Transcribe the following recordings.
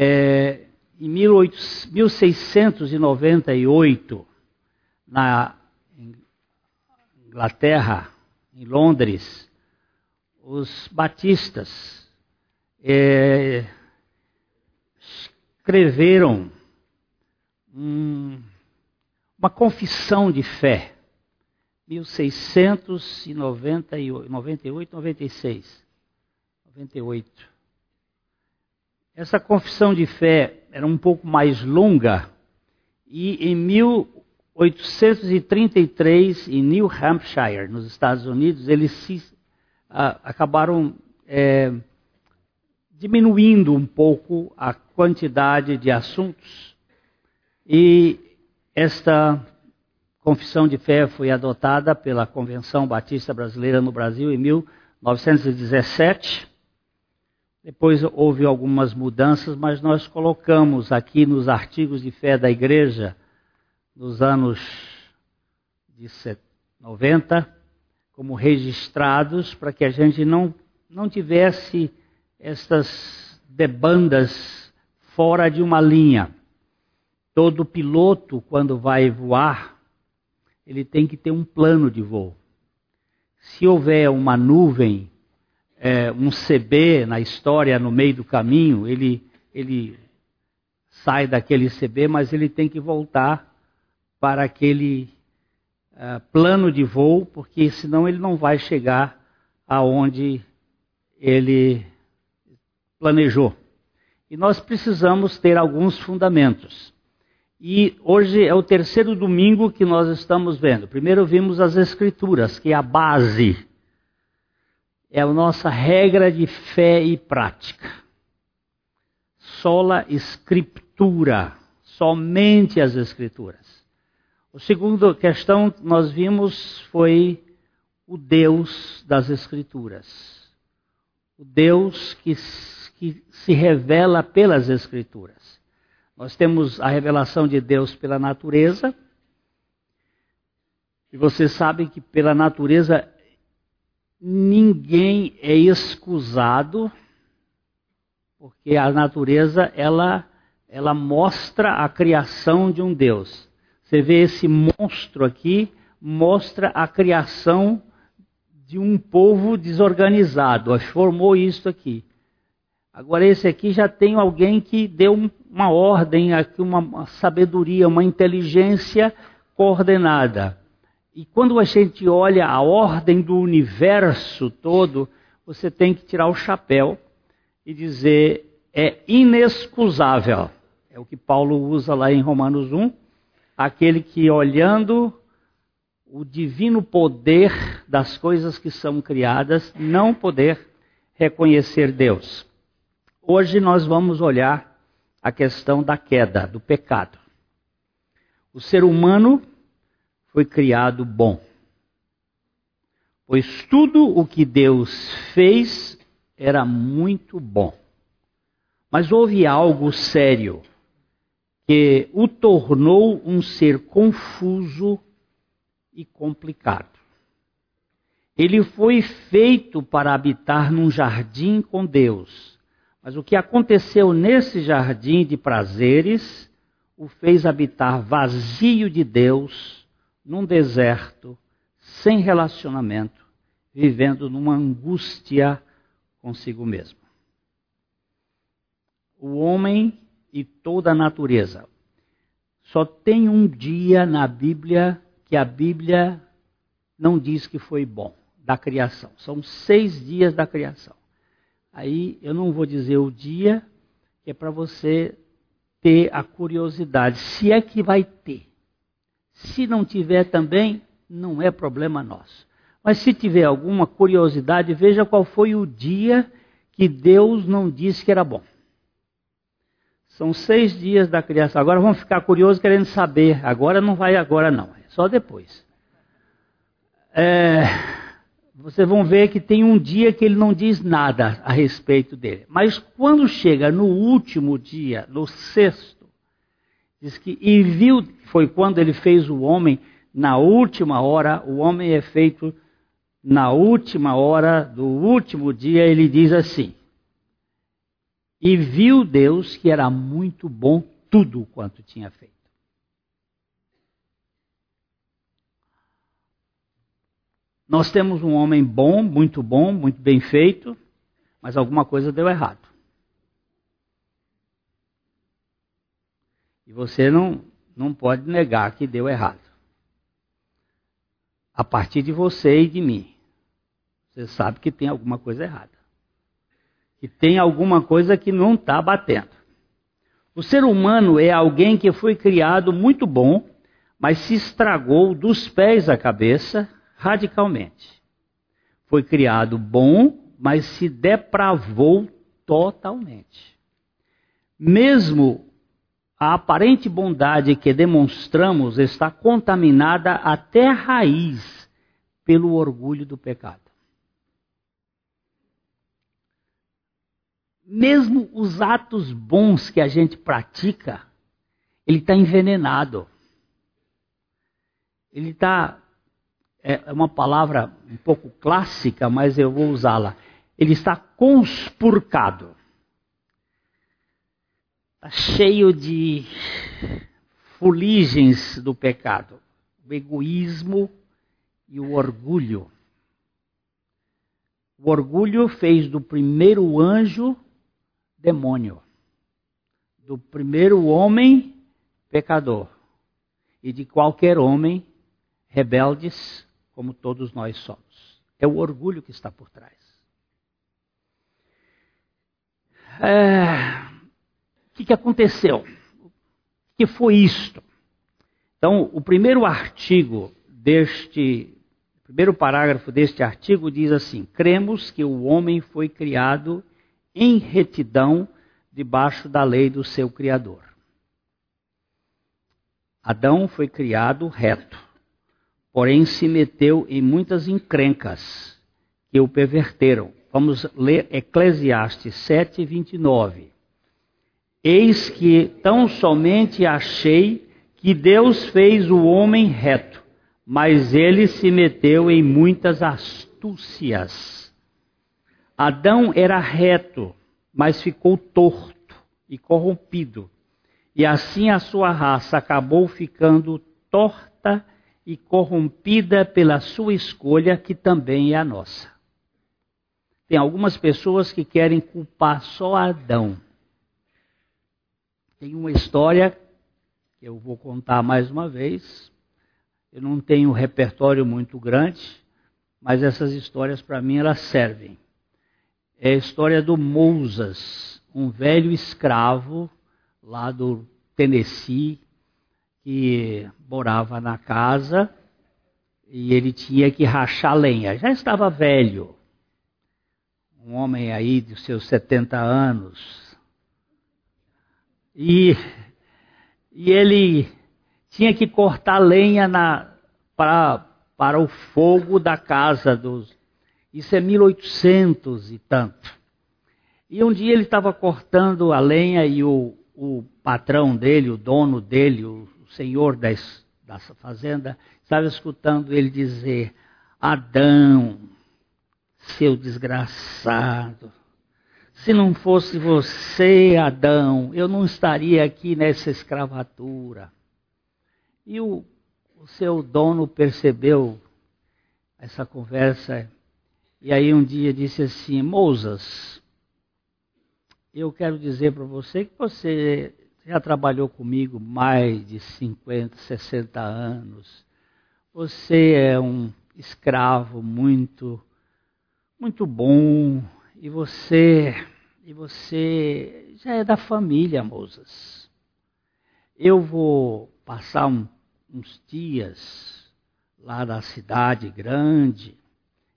É, em 1698, na Inglaterra, em Londres, os batistas é, escreveram um, uma confissão de fé. 1698, 98, 96. 98. Essa confissão de fé era um pouco mais longa e em 1833, em New Hampshire, nos Estados Unidos, eles se, ah, acabaram é, diminuindo um pouco a quantidade de assuntos. E esta confissão de fé foi adotada pela Convenção Batista Brasileira no Brasil em 1917 depois houve algumas mudanças, mas nós colocamos aqui nos artigos de fé da igreja, nos anos de 90, como registrados, para que a gente não, não tivesse estas debandas fora de uma linha. Todo piloto, quando vai voar, ele tem que ter um plano de voo. Se houver uma nuvem é, um CB na história, no meio do caminho, ele, ele sai daquele CB, mas ele tem que voltar para aquele uh, plano de voo, porque senão ele não vai chegar aonde ele planejou. E nós precisamos ter alguns fundamentos. E hoje é o terceiro domingo que nós estamos vendo. Primeiro vimos as Escrituras, que é a base é a nossa regra de fé e prática. Sola Escritura, somente as Escrituras. A segunda questão que nós vimos foi o Deus das Escrituras. O Deus que, que se revela pelas Escrituras. Nós temos a revelação de Deus pela natureza. E vocês sabem que pela natureza ninguém é excusado, porque a natureza ela ela mostra a criação de um Deus. Você vê esse monstro aqui, mostra a criação de um povo desorganizado, formou isso aqui. Agora esse aqui já tem alguém que deu uma ordem aqui, uma sabedoria, uma inteligência coordenada. E quando a gente olha a ordem do universo todo, você tem que tirar o chapéu e dizer é inexcusável. É o que Paulo usa lá em Romanos 1, aquele que olhando o divino poder das coisas que são criadas, não poder reconhecer Deus. Hoje nós vamos olhar a questão da queda, do pecado. O ser humano foi criado bom. Pois tudo o que Deus fez era muito bom. Mas houve algo sério que o tornou um ser confuso e complicado. Ele foi feito para habitar num jardim com Deus. Mas o que aconteceu nesse jardim de prazeres o fez habitar vazio de Deus num deserto, sem relacionamento, vivendo numa angústia consigo mesmo. O homem e toda a natureza. Só tem um dia na Bíblia que a Bíblia não diz que foi bom, da criação. São seis dias da criação. Aí eu não vou dizer o dia, que é para você ter a curiosidade, se é que vai ter. Se não tiver também, não é problema nosso. Mas se tiver alguma curiosidade, veja qual foi o dia que Deus não disse que era bom. São seis dias da criação. Agora vamos ficar curiosos querendo saber. Agora não vai agora não, é só depois. É, vocês vão ver que tem um dia que ele não diz nada a respeito dele. Mas quando chega no último dia, no sexto, Diz que, e viu, foi quando ele fez o homem, na última hora, o homem é feito na última hora do último dia, ele diz assim: E viu Deus que era muito bom tudo quanto tinha feito. Nós temos um homem bom, muito bom, muito bem feito, mas alguma coisa deu errado. E você não, não pode negar que deu errado. A partir de você e de mim. Você sabe que tem alguma coisa errada. Que tem alguma coisa que não está batendo. O ser humano é alguém que foi criado muito bom, mas se estragou dos pés à cabeça radicalmente. Foi criado bom, mas se depravou totalmente. Mesmo a aparente bondade que demonstramos está contaminada até a raiz pelo orgulho do pecado. Mesmo os atos bons que a gente pratica, ele está envenenado. Ele está é, é uma palavra um pouco clássica, mas eu vou usá-la. Ele está conspurcado. Cheio de fuligens do pecado. O egoísmo e o orgulho. O orgulho fez do primeiro anjo demônio, do primeiro homem pecador e de qualquer homem rebeldes como todos nós somos. É o orgulho que está por trás. É... Que, que aconteceu? O que foi isto? Então, o primeiro artigo deste, o primeiro parágrafo deste artigo diz assim: cremos que o homem foi criado em retidão debaixo da lei do seu Criador. Adão foi criado reto porém se meteu em muitas encrencas que o perverteram. Vamos ler Eclesiastes 7, 29. Eis que tão somente achei que Deus fez o homem reto, mas ele se meteu em muitas astúcias. Adão era reto, mas ficou torto e corrompido. E assim a sua raça acabou ficando torta e corrompida pela sua escolha, que também é a nossa. Tem algumas pessoas que querem culpar só Adão. Tem uma história que eu vou contar mais uma vez. Eu não tenho um repertório muito grande, mas essas histórias para mim elas servem. É a história do Mousas, um velho escravo lá do Tennessee, que morava na casa e ele tinha que rachar lenha. Já estava velho, um homem aí de seus 70 anos. E, e ele tinha que cortar lenha para, o fogo da casa dos. Isso é 1800 e tanto. E um dia ele estava cortando a lenha e o, o patrão dele, o dono dele, o senhor das, da fazenda, estava escutando ele dizer: Adão, seu desgraçado, se não fosse você, Adão, eu não estaria aqui nessa escravatura. E o, o seu dono percebeu essa conversa e aí um dia disse assim: Moisés, eu quero dizer para você que você já trabalhou comigo mais de 50, 60 anos. Você é um escravo muito muito bom e você e você já é da família, Moisés. Eu vou passar um, uns dias lá na cidade grande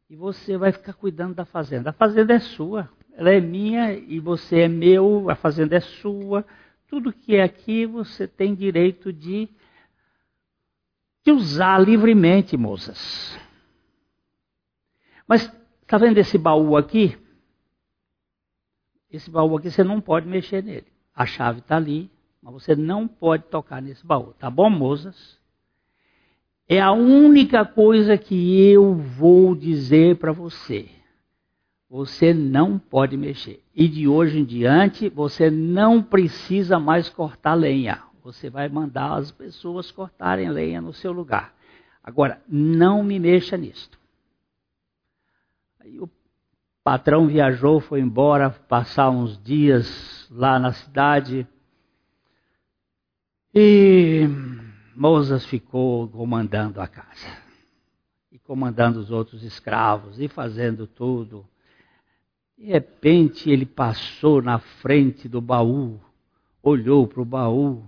e você vai ficar cuidando da fazenda. A fazenda é sua, ela é minha e você é meu, a fazenda é sua tudo que é aqui você tem direito de, de usar livremente, moças. Mas está vendo esse baú aqui? Esse baú aqui você não pode mexer nele. A chave está ali, mas você não pode tocar nesse baú. Tá bom, moças? É a única coisa que eu vou dizer para você. você não pode mexer. E de hoje em diante, você não precisa mais cortar lenha. Você vai mandar as pessoas cortarem lenha no seu lugar. Agora, não me mexa nisto. Aí o patrão viajou, foi embora, passar uns dias lá na cidade. E Moses ficou comandando a casa. E comandando os outros escravos, e fazendo tudo. De repente ele passou na frente do baú, olhou para o baú,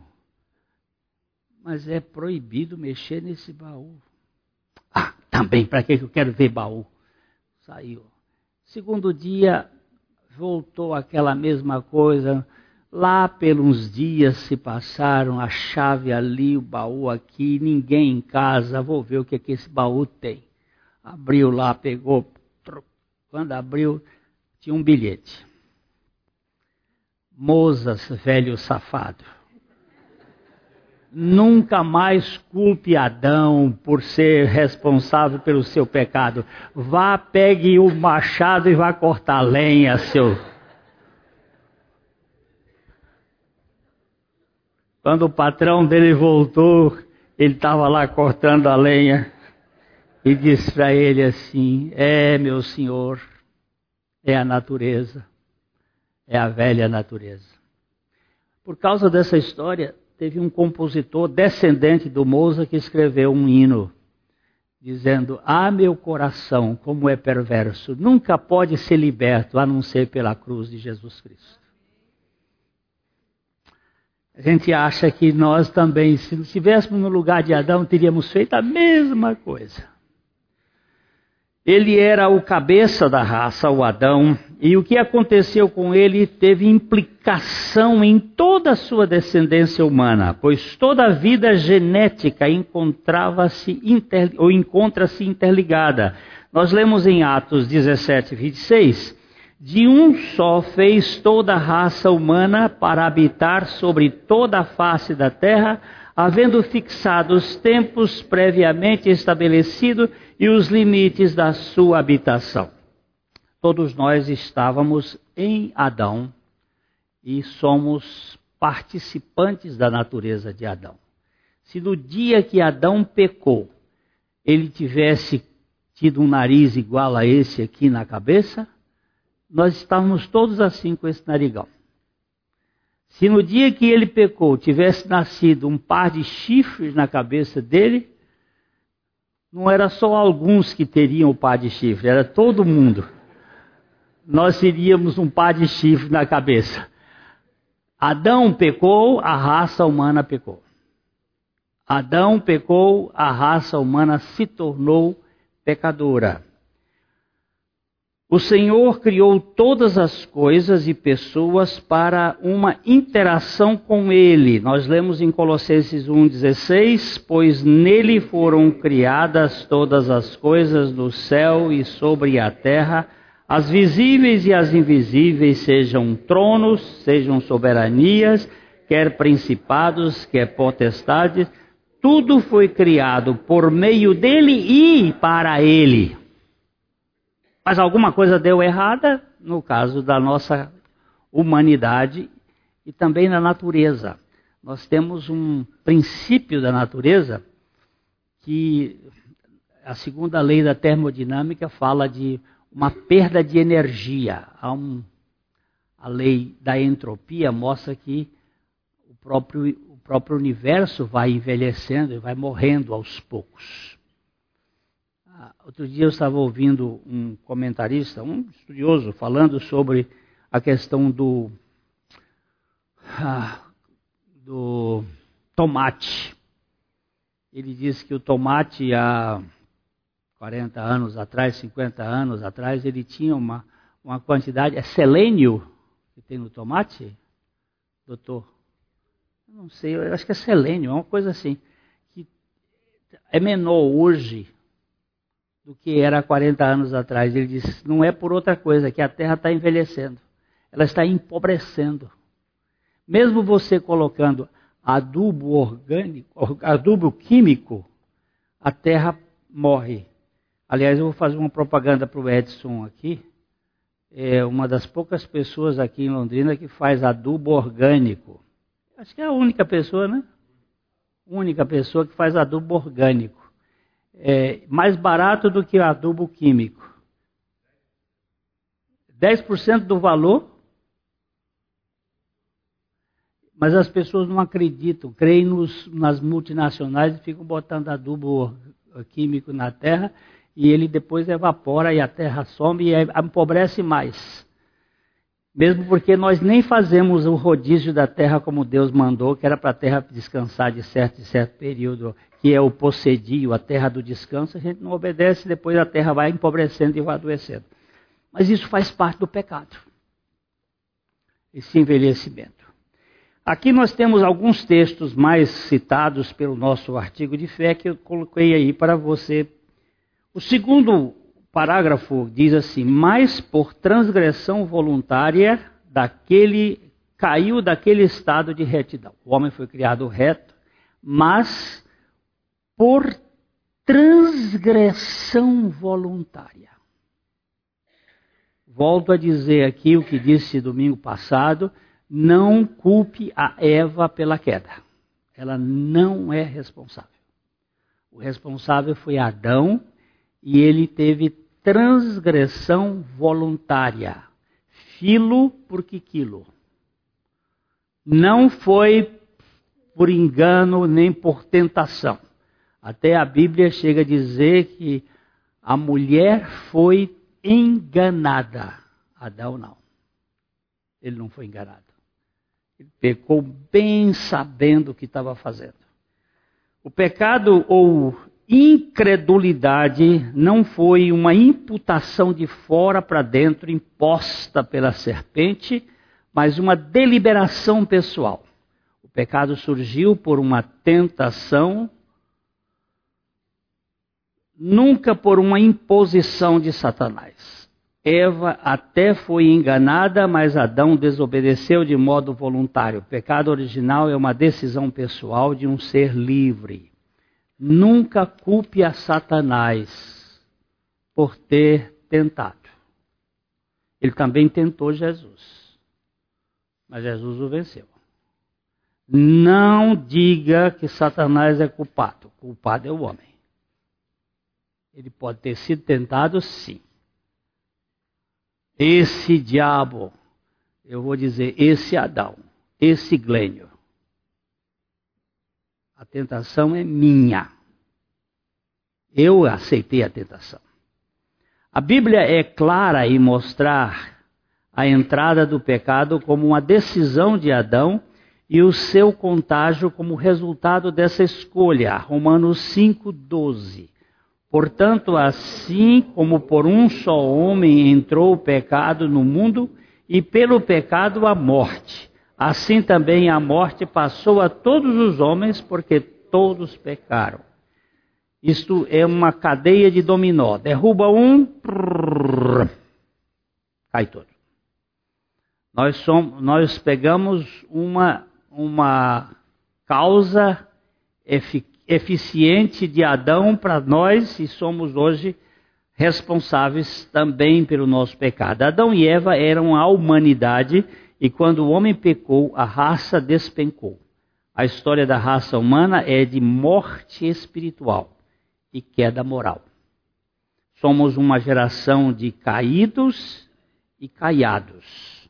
mas é proibido mexer nesse baú. Ah, também, para que eu quero ver baú? Saiu. Segundo dia, voltou aquela mesma coisa. Lá pelos dias se passaram, a chave ali, o baú aqui, ninguém em casa, vou ver o que, é que esse baú tem. Abriu lá, pegou, quando abriu, tinha um bilhete. Mozas, velho safado. Nunca mais culpe Adão por ser responsável pelo seu pecado. Vá, pegue o machado e vá cortar lenha, seu. Quando o patrão dele voltou, ele estava lá cortando a lenha e disse para ele assim: É, meu senhor, é a natureza, é a velha natureza. Por causa dessa história, teve um compositor descendente do Mozart que escreveu um hino dizendo: Ah, meu coração, como é perverso, nunca pode ser liberto a não ser pela cruz de Jesus Cristo. A gente acha que nós também, se estivéssemos no lugar de Adão, teríamos feito a mesma coisa. Ele era o cabeça da raça, o Adão, e o que aconteceu com ele teve implicação em toda a sua descendência humana, pois toda a vida genética encontrava-se ou encontra-se interligada. Nós lemos em Atos 17, 26, de um só fez toda a raça humana para habitar sobre toda a face da terra, havendo fixado os tempos previamente estabelecidos e os limites da sua habitação. Todos nós estávamos em Adão e somos participantes da natureza de Adão. Se no dia que Adão pecou, ele tivesse tido um nariz igual a esse aqui na cabeça, nós estávamos todos assim com esse narigão. Se no dia que ele pecou tivesse nascido um par de chifres na cabeça dele, não era só alguns que teriam o par de chifre, era todo mundo. Nós teríamos um par de chifre na cabeça. Adão pecou, a raça humana pecou. Adão pecou, a raça humana se tornou pecadora. O Senhor criou todas as coisas e pessoas para uma interação com Ele. Nós lemos em Colossenses 1,16: Pois nele foram criadas todas as coisas no céu e sobre a terra, as visíveis e as invisíveis, sejam tronos, sejam soberanias, quer principados, quer potestades, tudo foi criado por meio dele e para ele. Mas alguma coisa deu errada no caso da nossa humanidade e também na natureza. Nós temos um princípio da natureza que a segunda lei da termodinâmica fala de uma perda de energia. Um, a lei da entropia mostra que o próprio, o próprio universo vai envelhecendo e vai morrendo aos poucos. Outro dia eu estava ouvindo um comentarista, um estudioso, falando sobre a questão do, ah, do tomate. Ele disse que o tomate há 40 anos atrás, 50 anos atrás, ele tinha uma, uma quantidade. É selênio que tem no tomate, doutor? Não sei, eu acho que é selênio, é uma coisa assim. Que é menor hoje do que era há 40 anos atrás. Ele disse: não é por outra coisa, que a terra está envelhecendo, ela está empobrecendo. Mesmo você colocando adubo orgânico, adubo químico, a terra morre. Aliás, eu vou fazer uma propaganda para o Edson aqui. é uma das poucas pessoas aqui em Londrina que faz adubo orgânico. Acho que é a única pessoa, né? Única pessoa que faz adubo orgânico. É mais barato do que adubo químico. 10% do valor, mas as pessoas não acreditam, creem nos, nas multinacionais e ficam botando adubo químico na terra e ele depois evapora e a terra some e empobrece mais. Mesmo porque nós nem fazemos o rodízio da terra como Deus mandou, que era para a terra descansar de certo e certo período, que é o possedio, a terra do descanso, a gente não obedece, depois a terra vai empobrecendo e vai adoecendo. Mas isso faz parte do pecado, esse envelhecimento. Aqui nós temos alguns textos mais citados pelo nosso artigo de fé que eu coloquei aí para você. O segundo parágrafo diz assim: Mas por transgressão voluntária daquele caiu daquele estado de retidão. O homem foi criado reto, mas por transgressão voluntária. Volto a dizer aqui o que disse domingo passado: não culpe a Eva pela queda. Ela não é responsável. O responsável foi Adão e ele teve transgressão voluntária. Filo porque quilo. Não foi por engano nem por tentação. Até a Bíblia chega a dizer que a mulher foi enganada. Adão não. Ele não foi enganado. Ele pecou bem sabendo o que estava fazendo. O pecado ou incredulidade não foi uma imputação de fora para dentro imposta pela serpente, mas uma deliberação pessoal. O pecado surgiu por uma tentação nunca por uma imposição de Satanás. Eva até foi enganada, mas Adão desobedeceu de modo voluntário. O pecado original é uma decisão pessoal de um ser livre. Nunca culpe a Satanás por ter tentado. Ele também tentou Jesus, mas Jesus o venceu. Não diga que Satanás é culpado. O culpado é o homem. Ele pode ter sido tentado, sim. Esse diabo, eu vou dizer, esse Adão, esse Glênio, a tentação é minha. Eu aceitei a tentação. A Bíblia é clara em mostrar a entrada do pecado como uma decisão de Adão e o seu contágio como resultado dessa escolha. Romanos 5,12. Portanto, assim como por um só homem entrou o pecado no mundo, e pelo pecado a morte, assim também a morte passou a todos os homens, porque todos pecaram. Isto é uma cadeia de dominó. Derruba um, prrr, cai todo. Nós, somos, nós pegamos uma, uma causa eficiente de Adão para nós e somos hoje responsáveis também pelo nosso pecado. Adão e Eva eram a humanidade e quando o homem pecou, a raça despencou. A história da raça humana é de morte espiritual e queda moral. Somos uma geração de caídos e caiados.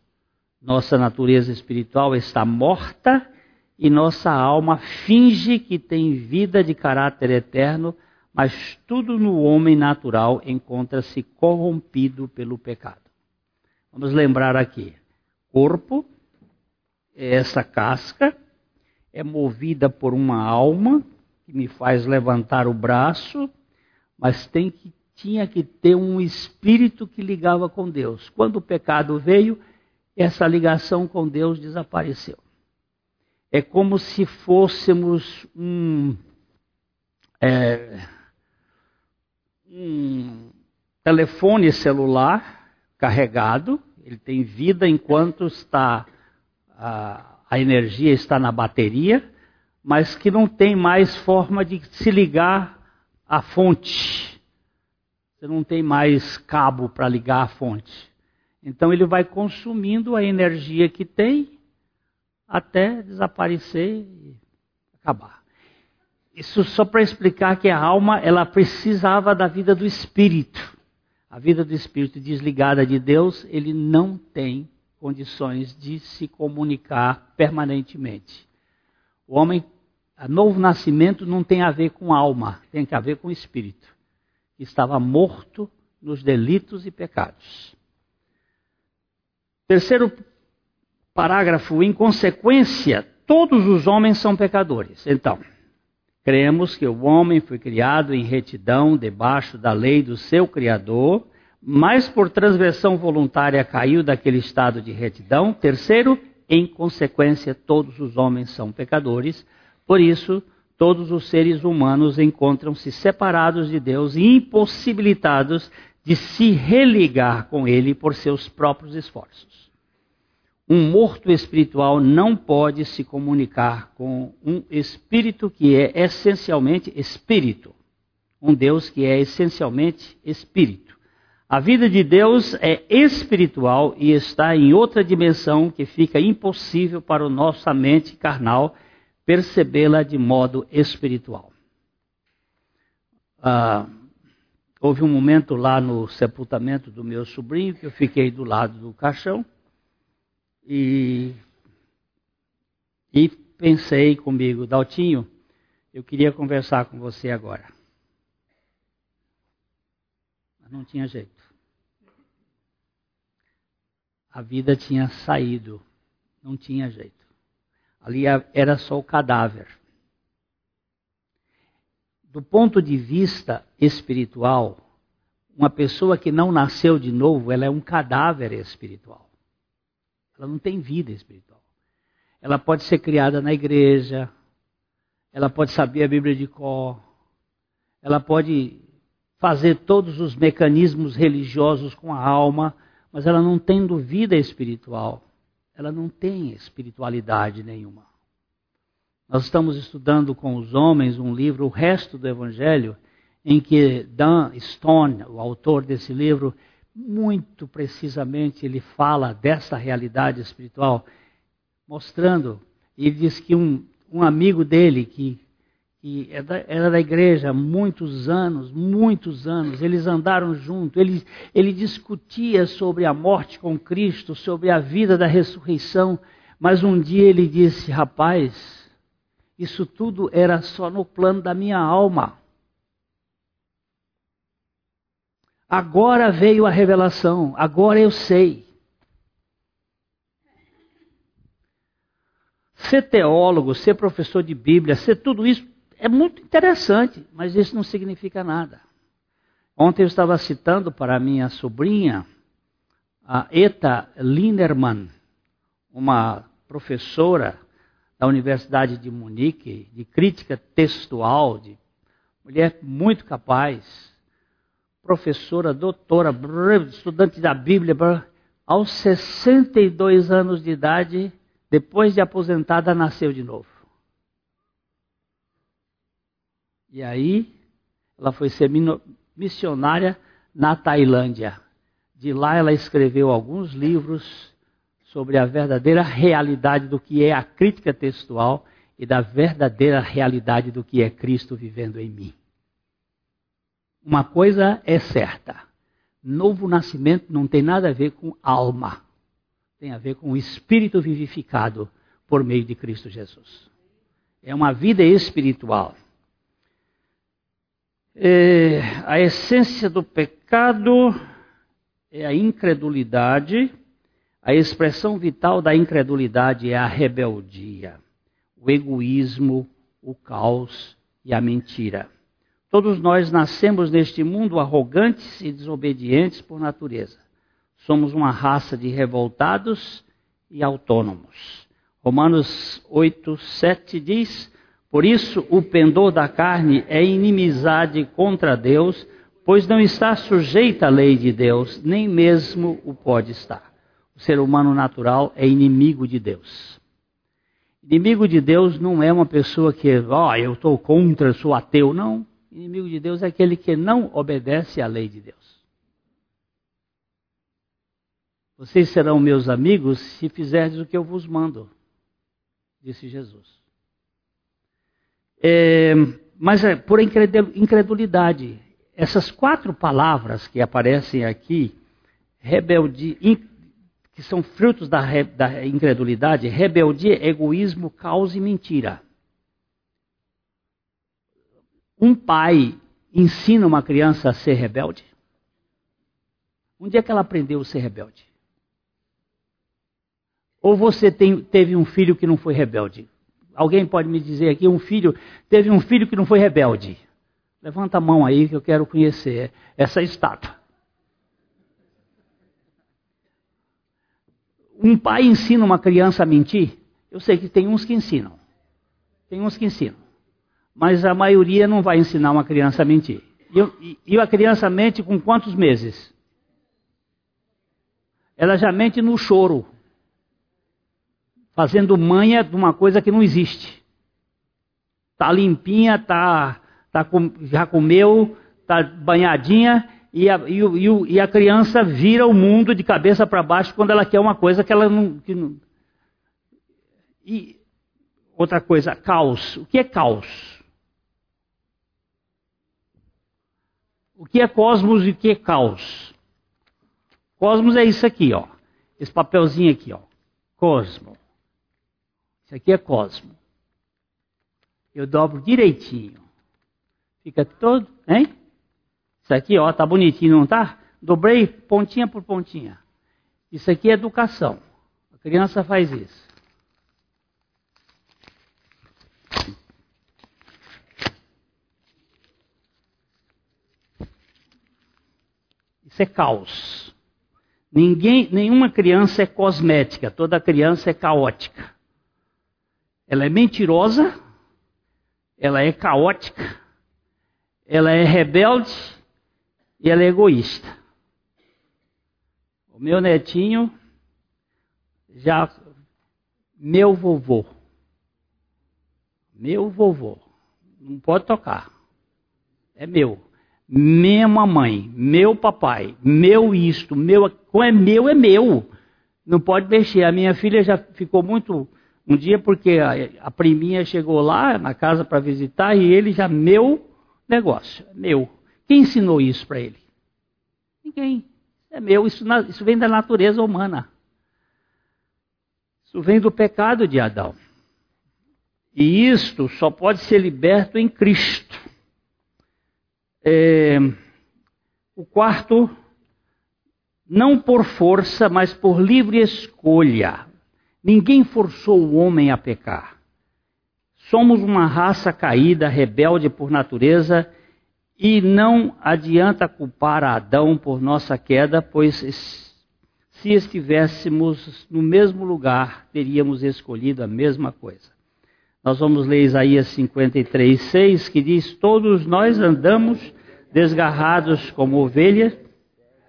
Nossa natureza espiritual está morta e nossa alma finge que tem vida de caráter eterno, mas tudo no homem natural encontra-se corrompido pelo pecado. Vamos lembrar aqui: corpo é essa casca, é movida por uma alma que me faz levantar o braço, mas tem que, tinha que ter um espírito que ligava com Deus. Quando o pecado veio, essa ligação com Deus desapareceu é como se fôssemos um, é, um telefone celular carregado, ele tem vida enquanto está a, a energia está na bateria, mas que não tem mais forma de se ligar à fonte. Você não tem mais cabo para ligar à fonte. Então ele vai consumindo a energia que tem até desaparecer e acabar. Isso só para explicar que a alma ela precisava da vida do espírito. A vida do espírito desligada de Deus, ele não tem condições de se comunicar permanentemente. O homem, a novo nascimento não tem a ver com alma, tem a ver com espírito, que estava morto nos delitos e pecados. Terceiro parágrafo, em consequência, todos os homens são pecadores. Então, cremos que o homem foi criado em retidão debaixo da lei do seu Criador, mas por transgressão voluntária caiu daquele estado de retidão. Terceiro, em consequência, todos os homens são pecadores. Por isso, todos os seres humanos encontram-se separados de Deus e impossibilitados de se religar com Ele por seus próprios esforços. Um morto espiritual não pode se comunicar com um espírito que é essencialmente espírito. Um Deus que é essencialmente espírito. A vida de Deus é espiritual e está em outra dimensão que fica impossível para a nossa mente carnal percebê-la de modo espiritual. Ah, houve um momento lá no sepultamento do meu sobrinho que eu fiquei do lado do caixão e, e pensei comigo, Daltinho, eu queria conversar com você agora. Mas não tinha jeito. A vida tinha saído, não tinha jeito. Ali era só o cadáver. Do ponto de vista espiritual, uma pessoa que não nasceu de novo, ela é um cadáver espiritual. Ela não tem vida espiritual. Ela pode ser criada na igreja, ela pode saber a Bíblia de cor, ela pode fazer todos os mecanismos religiosos com a alma, mas ela não tendo vida espiritual, ela não tem espiritualidade nenhuma. Nós estamos estudando com os homens um livro, o resto do Evangelho, em que Dan Stone, o autor desse livro, muito precisamente ele fala dessa realidade espiritual, mostrando, ele diz que um, um amigo dele, que, que é era da igreja há muitos anos, muitos anos, eles andaram juntos, ele, ele discutia sobre a morte com Cristo, sobre a vida da ressurreição, mas um dia ele disse, rapaz, isso tudo era só no plano da minha alma. Agora veio a revelação, agora eu sei. Ser teólogo, ser professor de Bíblia, ser tudo isso é muito interessante, mas isso não significa nada. Ontem eu estava citando para minha sobrinha, a Eta Linderman, uma professora da Universidade de Munique, de crítica textual, de mulher muito capaz, professora, doutora, estudante da Bíblia, aos 62 anos de idade, depois de aposentada, nasceu de novo. E aí, ela foi ser missionária na Tailândia. De lá, ela escreveu alguns livros sobre a verdadeira realidade do que é a crítica textual e da verdadeira realidade do que é Cristo vivendo em mim. Uma coisa é certa: novo nascimento não tem nada a ver com alma, tem a ver com o espírito vivificado por meio de Cristo Jesus. É uma vida espiritual. É, a essência do pecado é a incredulidade. A expressão vital da incredulidade é a rebeldia, o egoísmo, o caos e a mentira. Todos nós nascemos neste mundo arrogantes e desobedientes por natureza. Somos uma raça de revoltados e autônomos. Romanos 8, 7 diz: Por isso o pendor da carne é inimizade contra Deus, pois não está sujeita à lei de Deus, nem mesmo o pode estar. O ser humano natural é inimigo de Deus. Inimigo de Deus não é uma pessoa que, ó, oh, eu estou contra, sou ateu. Não. Inimigo de Deus é aquele que não obedece à lei de Deus. Vocês serão meus amigos se fizerdes o que eu vos mando, disse Jesus. É, mas é por incredulidade. Essas quatro palavras que aparecem aqui, rebeldia, que são frutos da, da incredulidade, rebeldia, egoísmo, caos e mentira. Um pai ensina uma criança a ser rebelde? Onde é que ela aprendeu a ser rebelde? Ou você tem, teve um filho que não foi rebelde? Alguém pode me dizer aqui, um filho, teve um filho que não foi rebelde? Levanta a mão aí que eu quero conhecer essa estátua. Um pai ensina uma criança a mentir? Eu sei que tem uns que ensinam. Tem uns que ensinam. Mas a maioria não vai ensinar uma criança a mentir. E, e, a criança mente com quantos meses? Ela já mente no choro fazendo manha de uma coisa que não existe. Tá limpinha, tá, tá já comeu, tá banhadinha e a, e, e a, criança vira o mundo de cabeça para baixo quando ela quer uma coisa que ela não, que não. E outra coisa, caos. O que é caos? O que é cosmos e o que é caos? Cosmos é isso aqui, ó. Esse papelzinho aqui, ó. Cosmo. Isso aqui é cosmo. Eu dobro direitinho. Fica todo, hein? Isso aqui, ó, tá bonitinho, não tá? Dobrei pontinha por pontinha. Isso aqui é educação. A criança faz isso. Isso é caos. Ninguém, nenhuma criança é cosmética, toda criança é caótica. Ela é mentirosa, ela é caótica, ela é rebelde e ela é egoísta. O meu netinho já meu vovô. Meu vovô. Não pode tocar. É meu. Minha mamãe, meu papai, meu isto, meu. Como é meu, é meu. Não pode mexer. A minha filha já ficou muito um dia porque a, a priminha chegou lá na casa para visitar e ele já, meu negócio, meu. Quem ensinou isso para ele? Ninguém. É meu, isso, isso vem da natureza humana. Isso vem do pecado de Adão. E isto só pode ser liberto em Cristo. É, o quarto, não por força, mas por livre escolha. Ninguém forçou o homem a pecar. Somos uma raça caída, rebelde por natureza, e não adianta culpar Adão por nossa queda, pois se estivéssemos no mesmo lugar, teríamos escolhido a mesma coisa. Nós vamos ler Isaías 53, 6, que diz: Todos nós andamos desgarrados como ovelhas,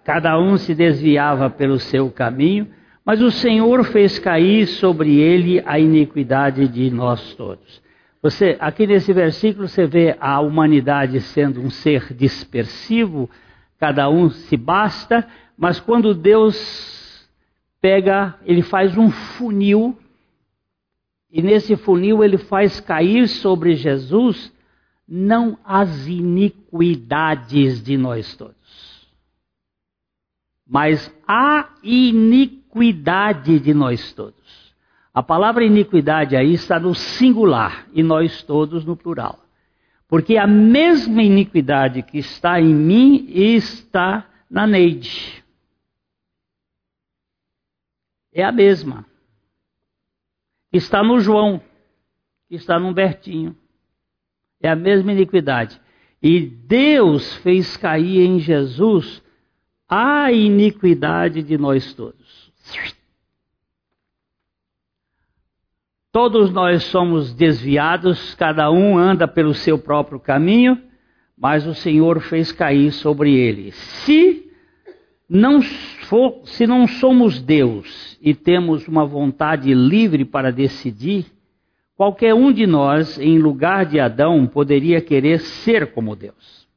cada um se desviava pelo seu caminho mas o Senhor fez cair sobre ele a iniquidade de nós todos. Você, aqui nesse versículo você vê a humanidade sendo um ser dispersivo, cada um se basta, mas quando Deus pega, ele faz um funil, e nesse funil ele faz cair sobre Jesus não as iniquidades de nós todos, mas a iniquidade de nós todos. A palavra iniquidade aí está no singular e nós todos no plural. Porque a mesma iniquidade que está em mim está na Neide. É a mesma. Está no João, está no Bertinho. É a mesma iniquidade. E Deus fez cair em Jesus a iniquidade de nós todos. Todos nós somos desviados, cada um anda pelo seu próprio caminho, mas o Senhor fez cair sobre ele. Se não, for, se não somos Deus e temos uma vontade livre para decidir, qualquer um de nós, em lugar de Adão, poderia querer ser como Deus.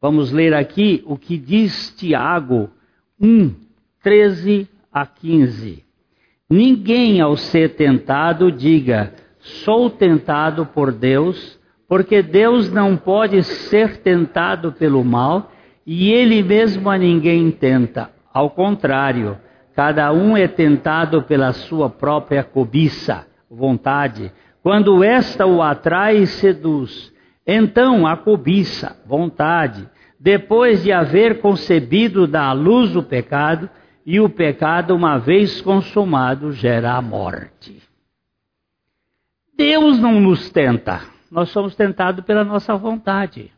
Vamos ler aqui o que diz Tiago 1, 13 a 15. Ninguém ao ser tentado diga, sou tentado por Deus, porque Deus não pode ser tentado pelo mal e ele mesmo a ninguém tenta. Ao contrário, cada um é tentado pela sua própria cobiça, vontade. Quando esta o atrai e seduz, então a cobiça, vontade, depois de haver concebido da luz o pecado, e o pecado, uma vez consumado, gera a morte. Deus não nos tenta, nós somos tentados pela nossa vontade.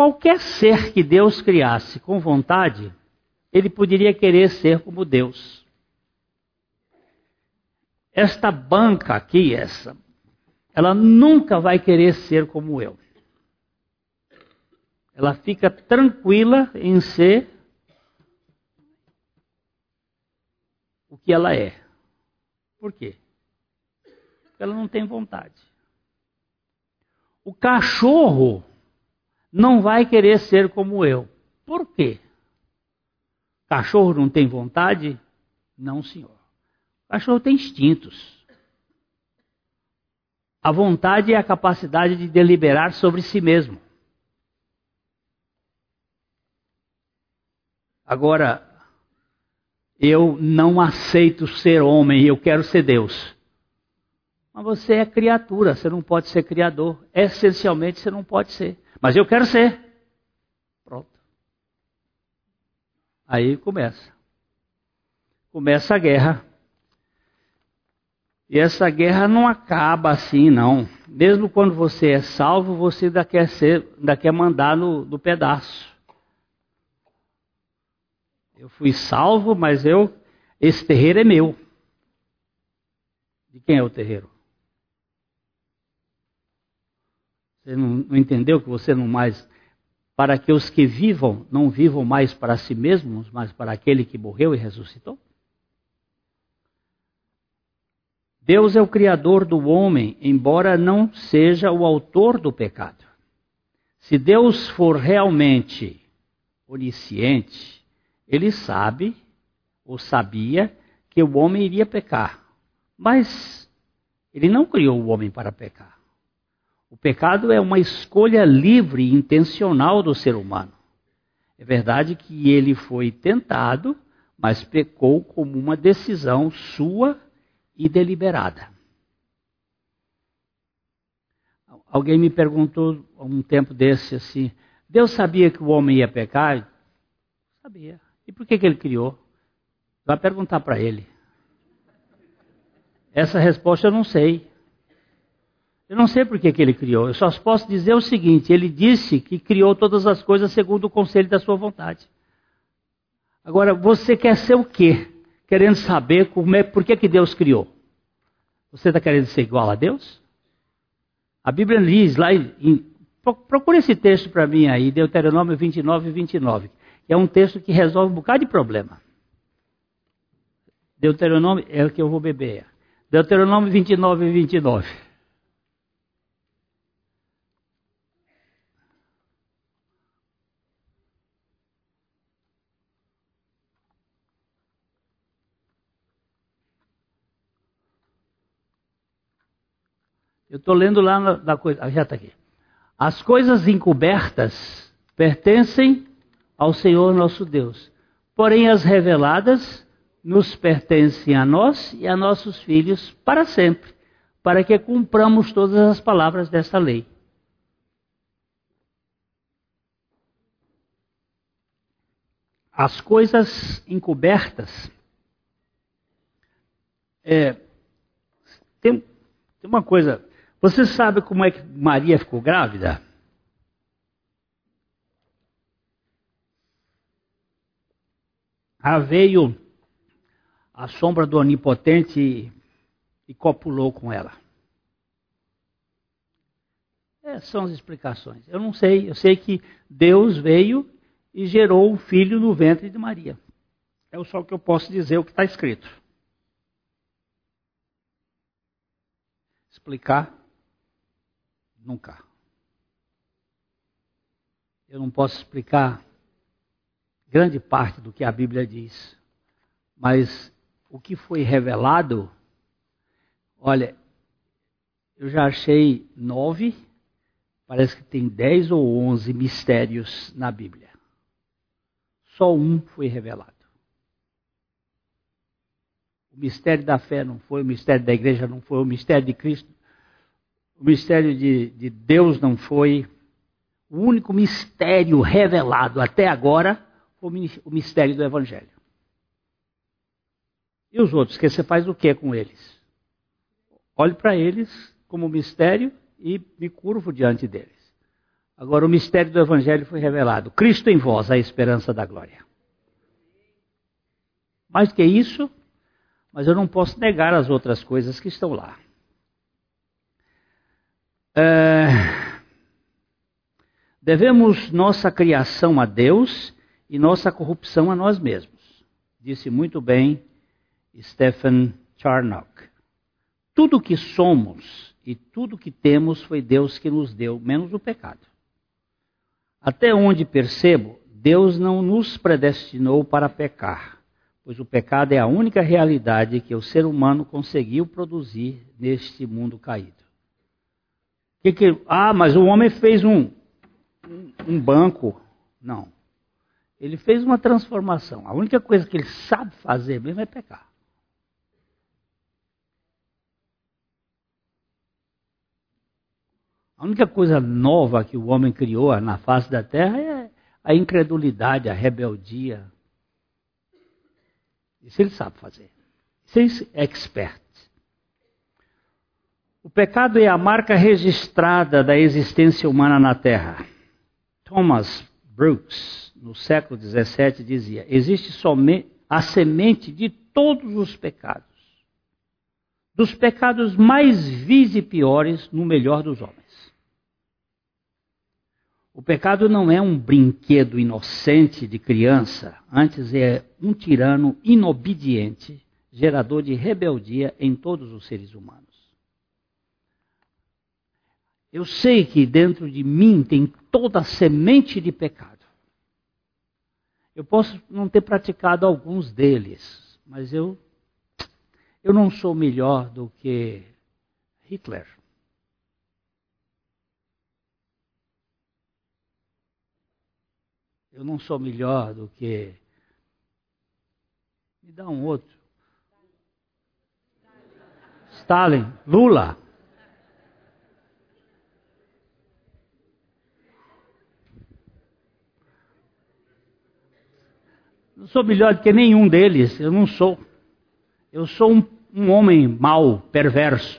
Qualquer ser que Deus criasse com vontade, ele poderia querer ser como Deus. Esta banca aqui, essa, ela nunca vai querer ser como eu. Ela fica tranquila em ser o que ela é. Por quê? Porque ela não tem vontade. O cachorro não vai querer ser como eu. Por quê? Cachorro não tem vontade? Não, senhor. Cachorro tem instintos. A vontade é a capacidade de deliberar sobre si mesmo. Agora, eu não aceito ser homem, eu quero ser Deus. Mas você é criatura, você não pode ser criador. Essencialmente você não pode ser. Mas eu quero ser. Pronto. Aí começa. Começa a guerra. E essa guerra não acaba assim, não. Mesmo quando você é salvo, você ainda quer, ser, ainda quer mandar no, no pedaço. Eu fui salvo, mas eu esse terreiro é meu. De quem é o terreiro? Você não, não entendeu que você não mais para que os que vivam não vivam mais para si mesmos, mas para aquele que morreu e ressuscitou? Deus é o criador do homem, embora não seja o autor do pecado. Se Deus for realmente onisciente, ele sabe, ou sabia, que o homem iria pecar. Mas ele não criou o homem para pecar. O pecado é uma escolha livre e intencional do ser humano. É verdade que ele foi tentado, mas pecou como uma decisão sua e deliberada. Alguém me perguntou um tempo desse assim: Deus sabia que o homem ia pecar? Sabia. E por que, que ele criou? Vai perguntar para ele. Essa resposta eu não sei. Eu não sei por que, que ele criou. Eu só posso dizer o seguinte: ele disse que criou todas as coisas segundo o conselho da sua vontade. Agora, você quer ser o quê? Querendo saber como é, por que, que Deus criou. Você está querendo ser igual a Deus? A Bíblia diz lá em. Procure esse texto para mim aí, Deuteronômio 29 e 29 é um texto que resolve um bocado de problema. Deuteronômio é o que eu vou beber. Deuteronômio 29 e 29. Eu estou lendo lá na, na coisa. Ah, já está aqui. As coisas encobertas pertencem ao Senhor nosso Deus. Porém, as reveladas nos pertencem a nós e a nossos filhos para sempre, para que cumpramos todas as palavras desta lei. As coisas encobertas. É, tem, tem uma coisa. Você sabe como é que Maria ficou grávida? Ah, veio a sombra do onipotente e, copulou com ela. Essas são as explicações. Eu não sei, eu sei que Deus veio e gerou um filho no ventre de Maria. É só o que eu posso dizer o que está escrito. Explicar? Nunca. Eu não posso explicar grande parte do que a Bíblia diz. Mas o que foi revelado, olha, eu já achei nove, parece que tem dez ou onze mistérios na Bíblia. Só um foi revelado. O mistério da fé não foi, o mistério da igreja não foi, o mistério de Cristo, o mistério de, de Deus não foi. O único mistério revelado até agora foi o mistério do Evangelho. E os outros, que você faz o que com eles? Olhe para eles como mistério e me curvo diante deles. Agora, o mistério do Evangelho foi revelado. Cristo em vós, a esperança da glória. Mais que isso, mas eu não posso negar as outras coisas que estão lá. É... Devemos nossa criação a Deus e nossa corrupção a nós mesmos, disse muito bem Stephen Charnock. Tudo que somos e tudo que temos foi Deus que nos deu, menos o pecado. Até onde percebo, Deus não nos predestinou para pecar pois o pecado é a única realidade que o ser humano conseguiu produzir neste mundo caído. Que que, ah, mas o homem fez um, um banco. Não. Ele fez uma transformação. A única coisa que ele sabe fazer mesmo é pecar. A única coisa nova que o homem criou na face da terra é a incredulidade, a rebeldia, isso ele sabe fazer. Isso é expert. O pecado é a marca registrada da existência humana na Terra. Thomas Brooks, no século XVII, dizia: existe somente a semente de todos os pecados, dos pecados mais vis e piores no melhor dos homens. O pecado não é um brinquedo inocente de criança, antes é um tirano inobediente, gerador de rebeldia em todos os seres humanos. Eu sei que dentro de mim tem toda a semente de pecado. Eu posso não ter praticado alguns deles, mas eu eu não sou melhor do que Hitler. Eu não sou melhor do que. Me dá um outro. Stalin, Lula. Não sou melhor do que nenhum deles, eu não sou. Eu sou um, um homem mau, perverso,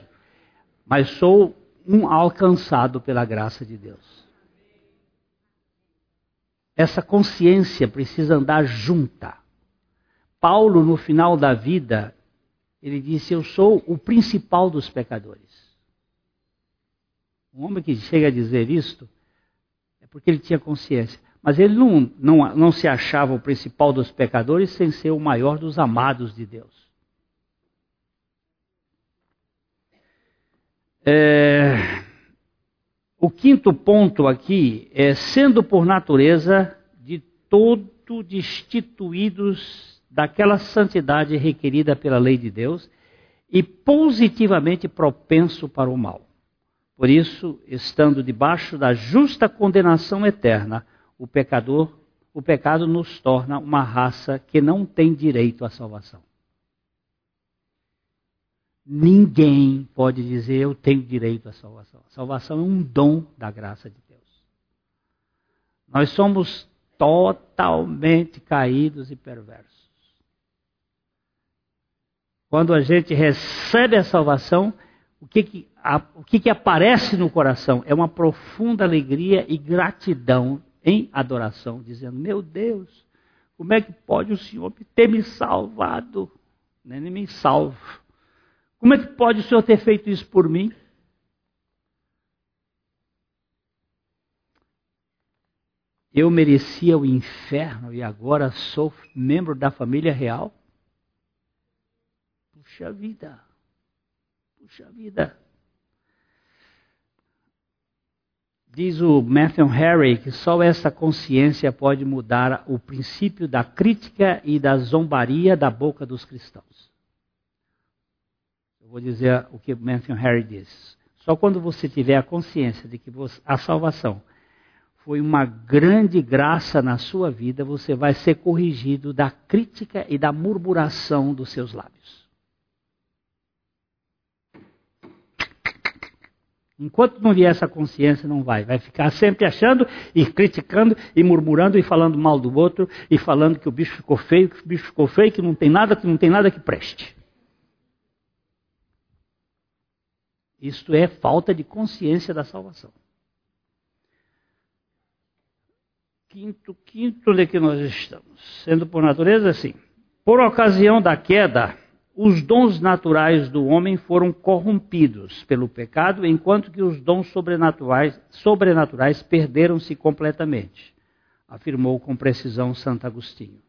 mas sou um alcançado pela graça de Deus. Essa consciência precisa andar junta. Paulo, no final da vida, ele disse: Eu sou o principal dos pecadores. Um homem que chega a dizer isto é porque ele tinha consciência. Mas ele não, não, não se achava o principal dos pecadores sem ser o maior dos amados de Deus. É, o quinto ponto aqui é sendo por natureza de todo destituídos daquela santidade requerida pela lei de Deus e positivamente propenso para o mal. Por isso, estando debaixo da justa condenação eterna, o pecador, o pecado nos torna uma raça que não tem direito à salvação. Ninguém pode dizer eu tenho direito à salvação. A salvação é um dom da graça de Deus. Nós somos totalmente caídos e perversos. Quando a gente recebe a salvação, o que, que, a, o que, que aparece no coração? É uma profunda alegria e gratidão em adoração, dizendo: Meu Deus, como é que pode o Senhor ter me salvado? Nem me salvo como é que pode o Senhor ter feito isso por mim? Eu merecia o inferno e agora sou membro da família real? Puxa vida. Puxa vida. Diz o Matthew Harry que só essa consciência pode mudar o princípio da crítica e da zombaria da boca dos cristãos. Eu vou dizer o que Matthew Harry diz. Só quando você tiver a consciência de que a salvação foi uma grande graça na sua vida, você vai ser corrigido da crítica e da murmuração dos seus lábios. Enquanto não vier essa consciência, não vai. Vai ficar sempre achando e criticando e murmurando e falando mal do outro e falando que o bicho ficou feio, que o bicho ficou feio, que não tem nada, que não tem nada que preste. Isto é falta de consciência da salvação. Quinto, quinto onde é que nós estamos? Sendo por natureza assim. Por ocasião da queda, os dons naturais do homem foram corrompidos pelo pecado, enquanto que os dons sobrenaturais, sobrenaturais perderam-se completamente, afirmou com precisão Santo Agostinho.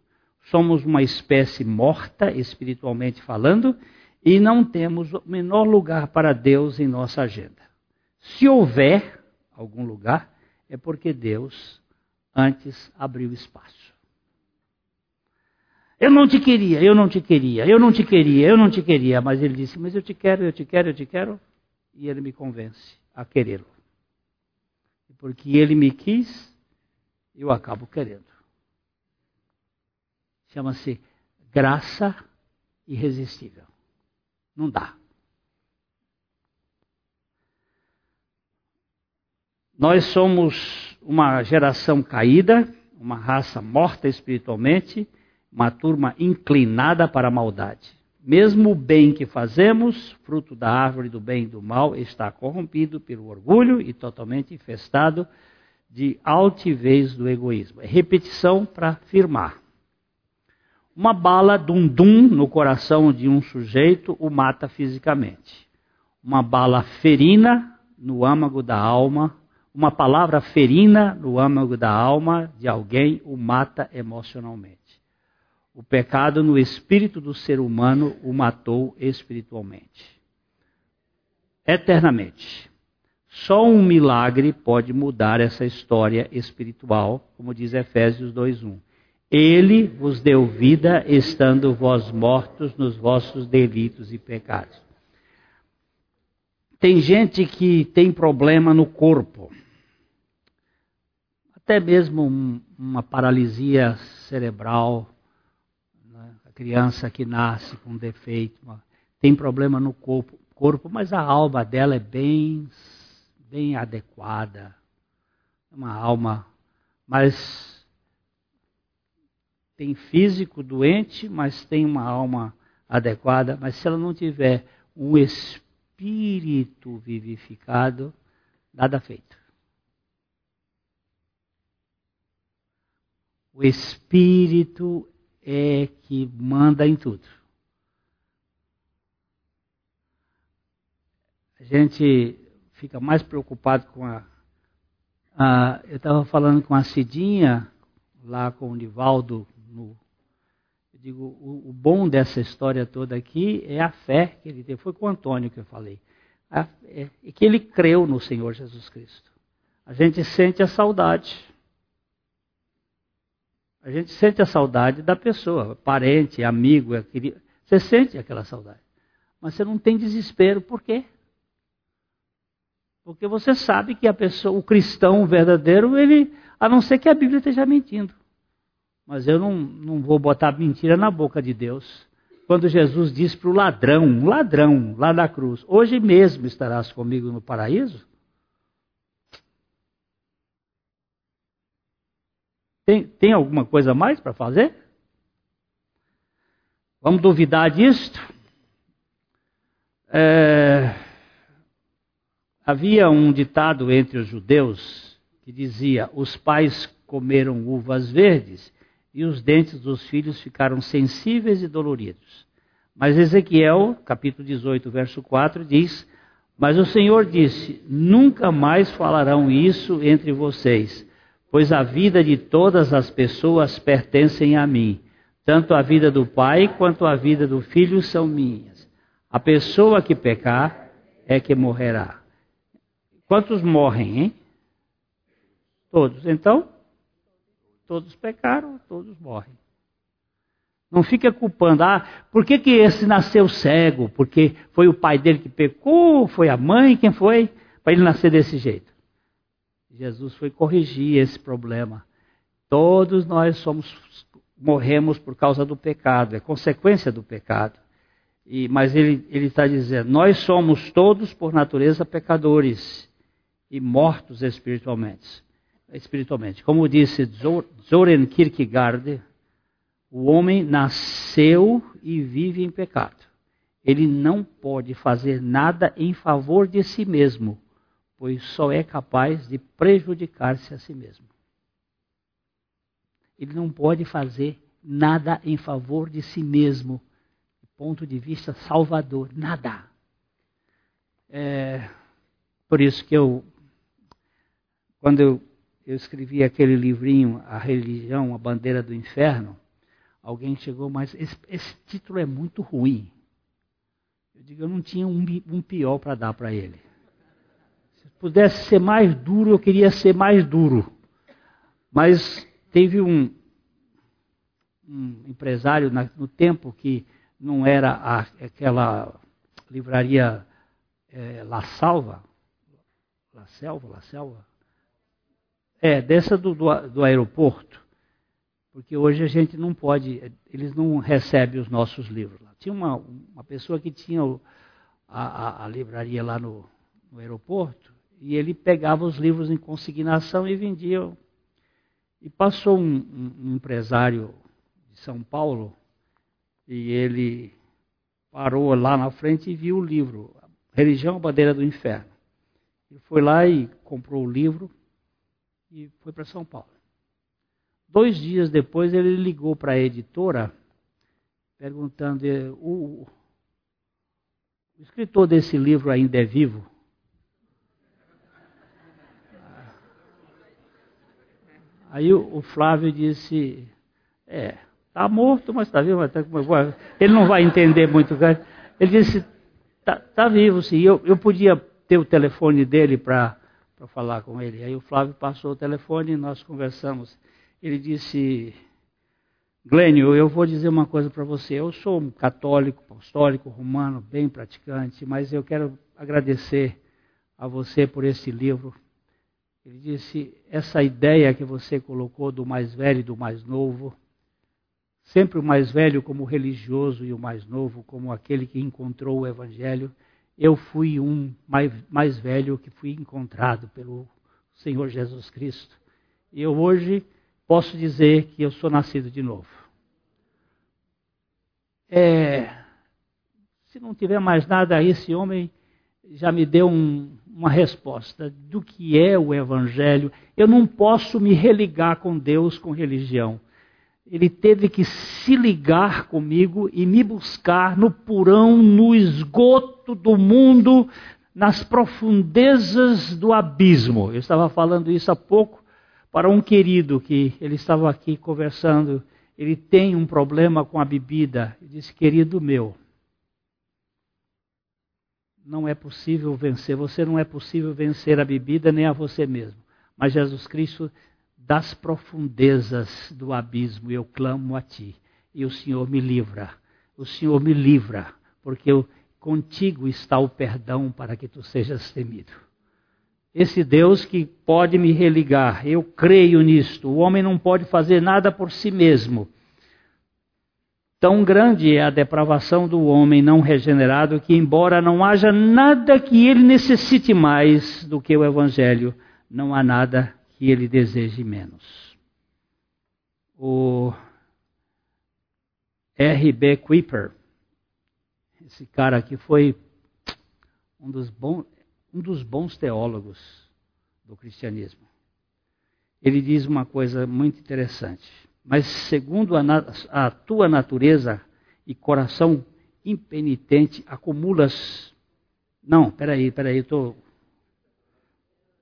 Somos uma espécie morta, espiritualmente falando, e não temos o menor lugar para Deus em nossa agenda. Se houver algum lugar, é porque Deus antes abriu espaço. Eu não te queria, eu não te queria, eu não te queria, eu não te queria. Mas ele disse: Mas eu te quero, eu te quero, eu te quero. E ele me convence a querê-lo. Porque ele me quis, eu acabo querendo. Chama-se graça irresistível. Não dá. Nós somos uma geração caída, uma raça morta espiritualmente uma turma inclinada para a maldade. Mesmo o bem que fazemos, fruto da árvore do bem e do mal, está corrompido pelo orgulho e totalmente infestado de altivez do egoísmo. É repetição para afirmar. Uma bala dum-dum no coração de um sujeito o mata fisicamente. Uma bala ferina no âmago da alma, uma palavra ferina no âmago da alma de alguém o mata emocionalmente. O pecado no espírito do ser humano o matou espiritualmente. Eternamente. Só um milagre pode mudar essa história espiritual, como diz Efésios 2:1. Ele vos deu vida estando vós mortos nos vossos delitos e pecados. Tem gente que tem problema no corpo, até mesmo uma paralisia cerebral, criança que nasce com defeito, tem problema no corpo, corpo, mas a alma dela é bem, bem adequada. Uma alma, mas tem físico doente, mas tem uma alma adequada. Mas se ela não tiver um espírito vivificado, nada feito. O espírito é que manda em tudo. A gente fica mais preocupado com a. a eu estava falando com a Cidinha, lá com o Nivaldo, no, eu digo, o, o, bom dessa história toda aqui é a fé que ele teve. Foi com o Antônio que eu falei. A, é, é que ele creu no Senhor Jesus Cristo. A gente sente a saudade. A gente sente a saudade da pessoa, parente, amigo, é querido. Você sente aquela saudade. Mas você não tem desespero, por quê? Porque você sabe que a pessoa, o cristão verdadeiro, ele, a não ser que a Bíblia esteja mentindo. Mas eu não, não vou botar mentira na boca de Deus. Quando Jesus disse para o ladrão, ladrão lá na cruz, hoje mesmo estarás comigo no paraíso, Tem, tem alguma coisa mais para fazer? Vamos duvidar disto? É, havia um ditado entre os judeus que dizia: os pais comeram uvas verdes e os dentes dos filhos ficaram sensíveis e doloridos. Mas Ezequiel, capítulo 18, verso 4, diz: Mas o Senhor disse: Nunca mais falarão isso entre vocês pois a vida de todas as pessoas pertencem a mim. Tanto a vida do pai quanto a vida do filho são minhas. A pessoa que pecar é que morrerá. Quantos morrem, hein? Todos. Então, todos pecaram, todos morrem. Não fica culpando, ah, por que, que esse nasceu cego? Porque foi o pai dele que pecou, foi a mãe, quem foi? Para ele nascer desse jeito. Jesus foi corrigir esse problema. Todos nós somos, morremos por causa do pecado, é consequência do pecado. E, mas ele está dizendo: nós somos todos, por natureza, pecadores e mortos espiritualmente. espiritualmente. Como disse Zoren Kierkegaard, o homem nasceu e vive em pecado. Ele não pode fazer nada em favor de si mesmo, pois só é capaz de prejudicar-se a si mesmo. Ele não pode fazer nada em favor de si mesmo, do ponto de vista salvador, nada. É, por isso que eu, quando eu, eu escrevi aquele livrinho, A Religião, a Bandeira do Inferno, Alguém chegou, mas esse, esse título é muito ruim. Eu digo, eu não tinha um, um pior para dar para ele. Se pudesse ser mais duro, eu queria ser mais duro. Mas teve um, um empresário na, no tempo que não era a, aquela livraria é, La Salva, La Selva, La Selva, é, dessa do, do, do aeroporto. Porque hoje a gente não pode, eles não recebem os nossos livros. Tinha uma, uma pessoa que tinha a, a, a, livraria lá no, no, aeroporto e ele pegava os livros em consignação e vendia. E passou um, um, empresário de São Paulo e ele parou lá na frente e viu o livro, Religião, Bandeira do Inferno. Ele foi lá e comprou o livro e foi para São Paulo. Dois dias depois ele ligou para a editora perguntando: o, o escritor desse livro ainda é vivo? Aí o, Flávio disse: É, está morto, mas está vivo. Mas tá, ele não vai entender muito. Ele disse: Está tá vivo, sim. Eu, eu podia ter o telefone dele para falar com ele. Aí o Flávio passou o telefone e nós conversamos ele disse: Glênio, eu vou dizer uma coisa para você. Eu sou um católico, apostólico, romano, bem praticante, mas eu quero agradecer a você por esse livro. Ele disse: essa ideia que você colocou do mais velho e do mais novo, sempre o mais velho como religioso e o mais novo como aquele que encontrou o Evangelho. Eu fui um mais, mais velho que fui encontrado pelo Senhor Jesus Cristo. E eu hoje posso dizer que eu sou nascido de novo. É, se não tiver mais nada, esse homem já me deu um, uma resposta do que é o Evangelho. Eu não posso me religar com Deus com religião. Ele teve que se ligar comigo e me buscar no purão, no esgoto do mundo, nas profundezas do abismo. Eu estava falando isso há pouco para um querido que ele estava aqui conversando, ele tem um problema com a bebida. Ele disse: Querido meu, não é possível vencer, você não é possível vencer a bebida nem a você mesmo. Mas Jesus Cristo, das profundezas do abismo, eu clamo a ti, e o Senhor me livra. O Senhor me livra, porque eu, contigo está o perdão para que tu sejas temido esse Deus que pode me religar. Eu creio nisto. O homem não pode fazer nada por si mesmo. Tão grande é a depravação do homem não regenerado que, embora não haja nada que ele necessite mais do que o Evangelho, não há nada que ele deseje menos. O R.B. Kuiper, esse cara que foi um dos bons, um dos bons teólogos do cristianismo. Ele diz uma coisa muito interessante. Mas segundo a, a tua natureza e coração impenitente, acumulas. Não, peraí, peraí, estou.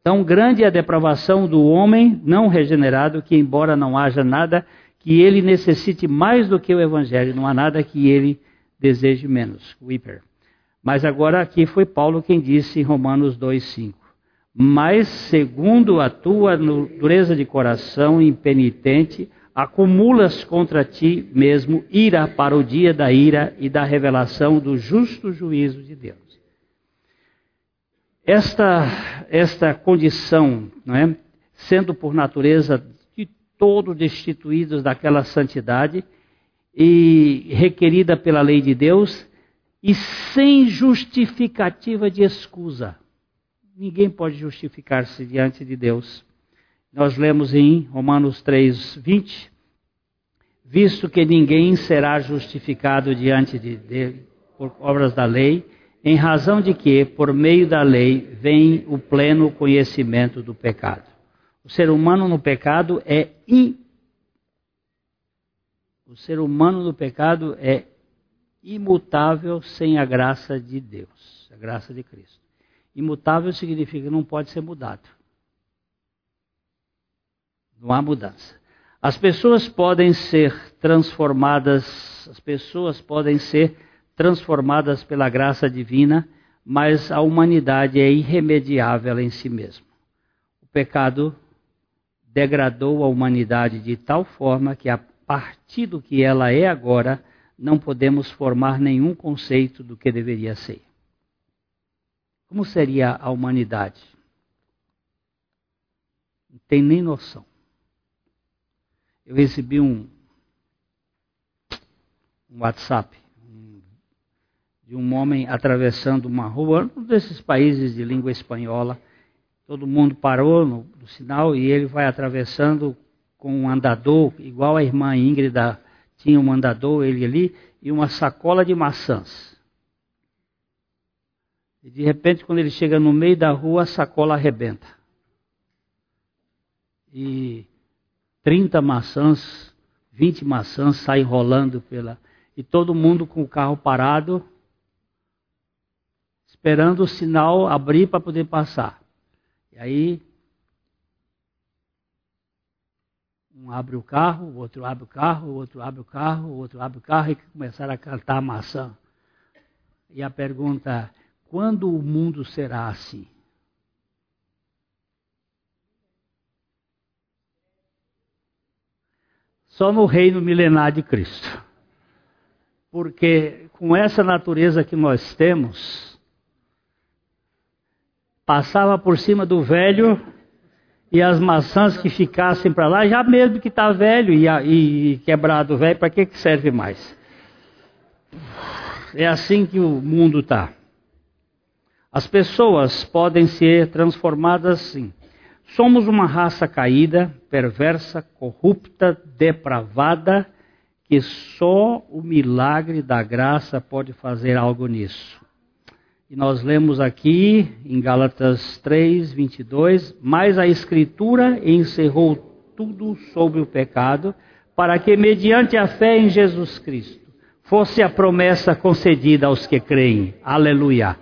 Tão grande é a depravação do homem não regenerado que, embora não haja nada que ele necessite mais do que o Evangelho, não há nada que ele deseje menos. Whipper. Mas agora aqui foi Paulo quem disse em Romanos 2,5: mas segundo a tua dureza de coração impenitente, acumulas contra ti mesmo ira para o dia da ira e da revelação do justo juízo de Deus. Esta, esta condição, é? sendo por natureza de todos destituídos daquela santidade e requerida pela lei de Deus, e sem justificativa de escusa. Ninguém pode justificar-se diante de Deus. Nós lemos em Romanos 3, 20: Visto que ninguém será justificado diante de Deus por obras da lei, em razão de que, por meio da lei, vem o pleno conhecimento do pecado. O ser humano no pecado é o ser humano no pecado é imutável sem a graça de Deus, a graça de Cristo. Imutável significa que não pode ser mudado. Não há mudança. As pessoas podem ser transformadas, as pessoas podem ser transformadas pela graça divina, mas a humanidade é irremediável em si mesma. O pecado degradou a humanidade de tal forma que a partir do que ela é agora, não podemos formar nenhum conceito do que deveria ser. Como seria a humanidade? Não tem nem noção. Eu recebi um, um WhatsApp um, de um homem atravessando uma rua, um desses países de língua espanhola. Todo mundo parou no, no sinal e ele vai atravessando com um andador, igual a irmã Ingrid tinha um andador, ele ali, e uma sacola de maçãs. E de repente, quando ele chega no meio da rua, a sacola arrebenta. E 30 maçãs, 20 maçãs saem rolando pela. E todo mundo com o carro parado, esperando o sinal abrir para poder passar. E aí Um abre o carro, o outro abre o carro, o outro abre o carro, o outro abre o carro e começaram a cantar a maçã. E a pergunta: quando o mundo será assim? Só no reino milenar de Cristo. Porque com essa natureza que nós temos, passava por cima do velho e as maçãs que ficassem para lá, já mesmo que está velho e, e, quebrado velho, para que, que serve mais? É assim que o mundo está. As pessoas podem ser transformadas assim. Somos uma raça caída, perversa, corrupta, depravada, que só o milagre da graça pode fazer algo nisso. E nós lemos aqui em Gálatas 3, 22, mas a Escritura encerrou tudo sobre o pecado, para que, mediante a fé em Jesus Cristo, fosse a promessa concedida aos que creem. Aleluia.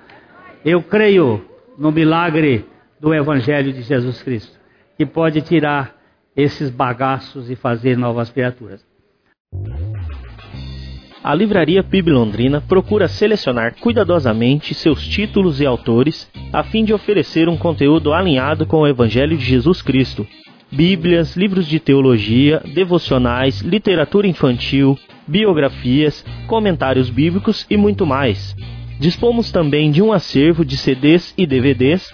Eu creio no milagre do Evangelho de Jesus Cristo, que pode tirar esses bagaços e fazer novas criaturas. A livraria PIB Londrina procura selecionar cuidadosamente seus títulos e autores a fim de oferecer um conteúdo alinhado com o Evangelho de Jesus Cristo. Bíblias, livros de teologia, devocionais, literatura infantil, biografias, comentários bíblicos e muito mais. Dispomos também de um acervo de CDs e DVDs